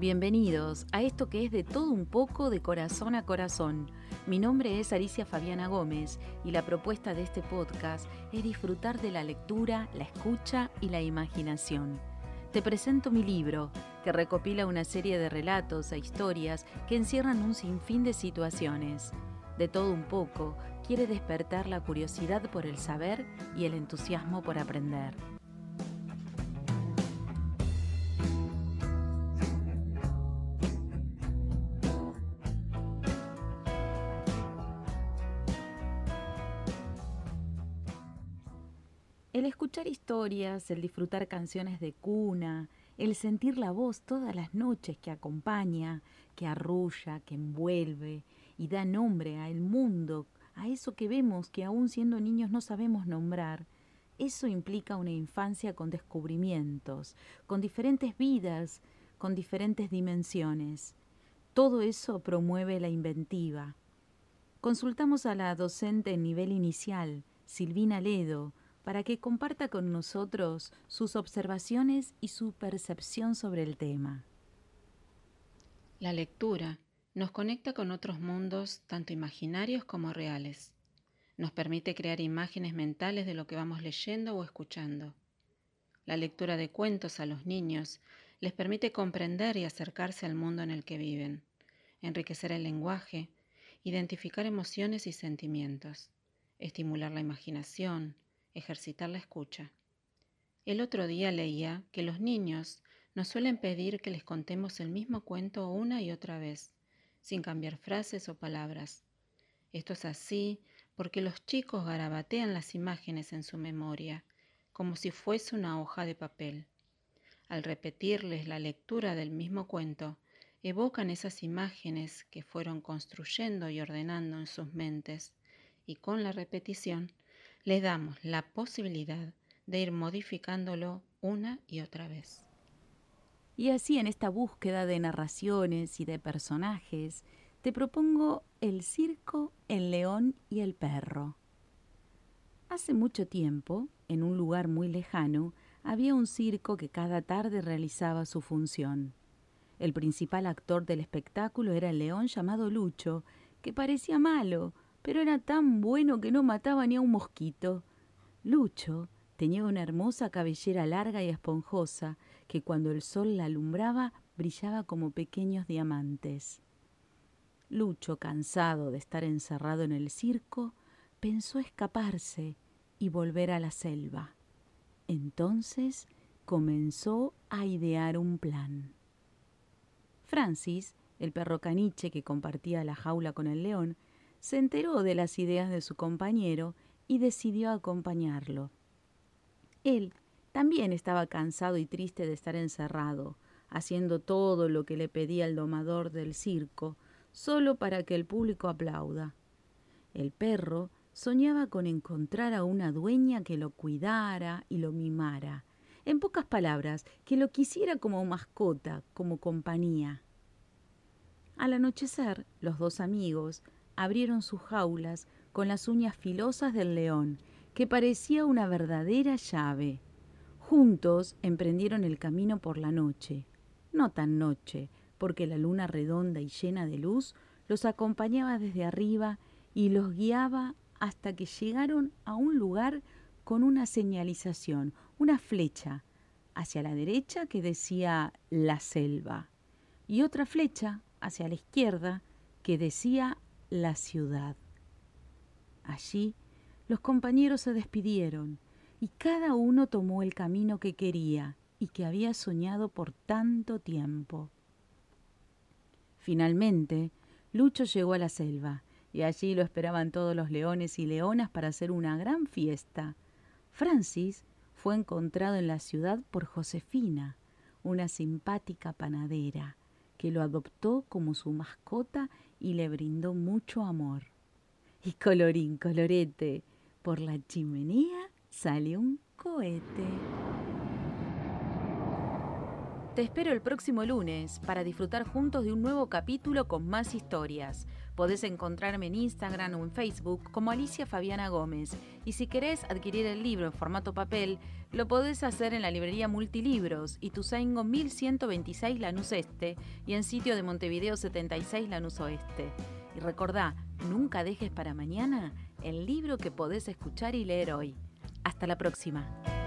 Bienvenidos a esto que es de todo un poco de corazón a corazón. Mi nombre es Alicia Fabiana Gómez y la propuesta de este podcast es disfrutar de la lectura, la escucha y la imaginación. Te presento mi libro, que recopila una serie de relatos e historias que encierran un sinfín de situaciones. De todo un poco, quiere despertar la curiosidad por el saber y el entusiasmo por aprender. El escuchar historias, el disfrutar canciones de cuna, el sentir la voz todas las noches que acompaña, que arrulla, que envuelve y da nombre al mundo, a eso que vemos que aún siendo niños no sabemos nombrar, eso implica una infancia con descubrimientos, con diferentes vidas, con diferentes dimensiones. Todo eso promueve la inventiva. Consultamos a la docente en nivel inicial, Silvina Ledo, para que comparta con nosotros sus observaciones y su percepción sobre el tema. La lectura nos conecta con otros mundos tanto imaginarios como reales. Nos permite crear imágenes mentales de lo que vamos leyendo o escuchando. La lectura de cuentos a los niños les permite comprender y acercarse al mundo en el que viven, enriquecer el lenguaje, identificar emociones y sentimientos, estimular la imaginación, ejercitar la escucha. El otro día leía que los niños nos suelen pedir que les contemos el mismo cuento una y otra vez, sin cambiar frases o palabras. Esto es así porque los chicos garabatean las imágenes en su memoria, como si fuese una hoja de papel. Al repetirles la lectura del mismo cuento, evocan esas imágenes que fueron construyendo y ordenando en sus mentes, y con la repetición le damos la posibilidad de ir modificándolo una y otra vez. Y así en esta búsqueda de narraciones y de personajes, te propongo el circo, el león y el perro. Hace mucho tiempo, en un lugar muy lejano, había un circo que cada tarde realizaba su función. El principal actor del espectáculo era el león llamado Lucho, que parecía malo, pero era tan bueno que no mataba ni a un mosquito. Lucho tenía una hermosa cabellera larga y esponjosa que cuando el sol la alumbraba brillaba como pequeños diamantes. Lucho, cansado de estar encerrado en el circo, pensó escaparse y volver a la selva. Entonces comenzó a idear un plan. Francis, el perro caniche que compartía la jaula con el león, se enteró de las ideas de su compañero y decidió acompañarlo. Él también estaba cansado y triste de estar encerrado, haciendo todo lo que le pedía el domador del circo, solo para que el público aplauda. El perro soñaba con encontrar a una dueña que lo cuidara y lo mimara. En pocas palabras, que lo quisiera como mascota, como compañía. Al anochecer, los dos amigos abrieron sus jaulas con las uñas filosas del león, que parecía una verdadera llave. Juntos emprendieron el camino por la noche. No tan noche, porque la luna redonda y llena de luz los acompañaba desde arriba y los guiaba hasta que llegaron a un lugar con una señalización, una flecha, hacia la derecha que decía la selva y otra flecha hacia la izquierda que decía la ciudad. Allí los compañeros se despidieron y cada uno tomó el camino que quería y que había soñado por tanto tiempo. Finalmente, Lucho llegó a la selva y allí lo esperaban todos los leones y leonas para hacer una gran fiesta. Francis fue encontrado en la ciudad por Josefina, una simpática panadera, que lo adoptó como su mascota y le brindó mucho amor. Y colorín colorete, por la chimenea sale un cohete. Te espero el próximo lunes para disfrutar juntos de un nuevo capítulo con más historias Podés encontrarme en Instagram o en Facebook como Alicia Fabiana Gómez. Y si querés adquirir el libro en formato papel, lo podés hacer en la librería Multilibros, Ituzaingo 1126 Lanús Este y en sitio de Montevideo 76 Lanús Oeste. Y recordá, nunca dejes para mañana el libro que podés escuchar y leer hoy. Hasta la próxima.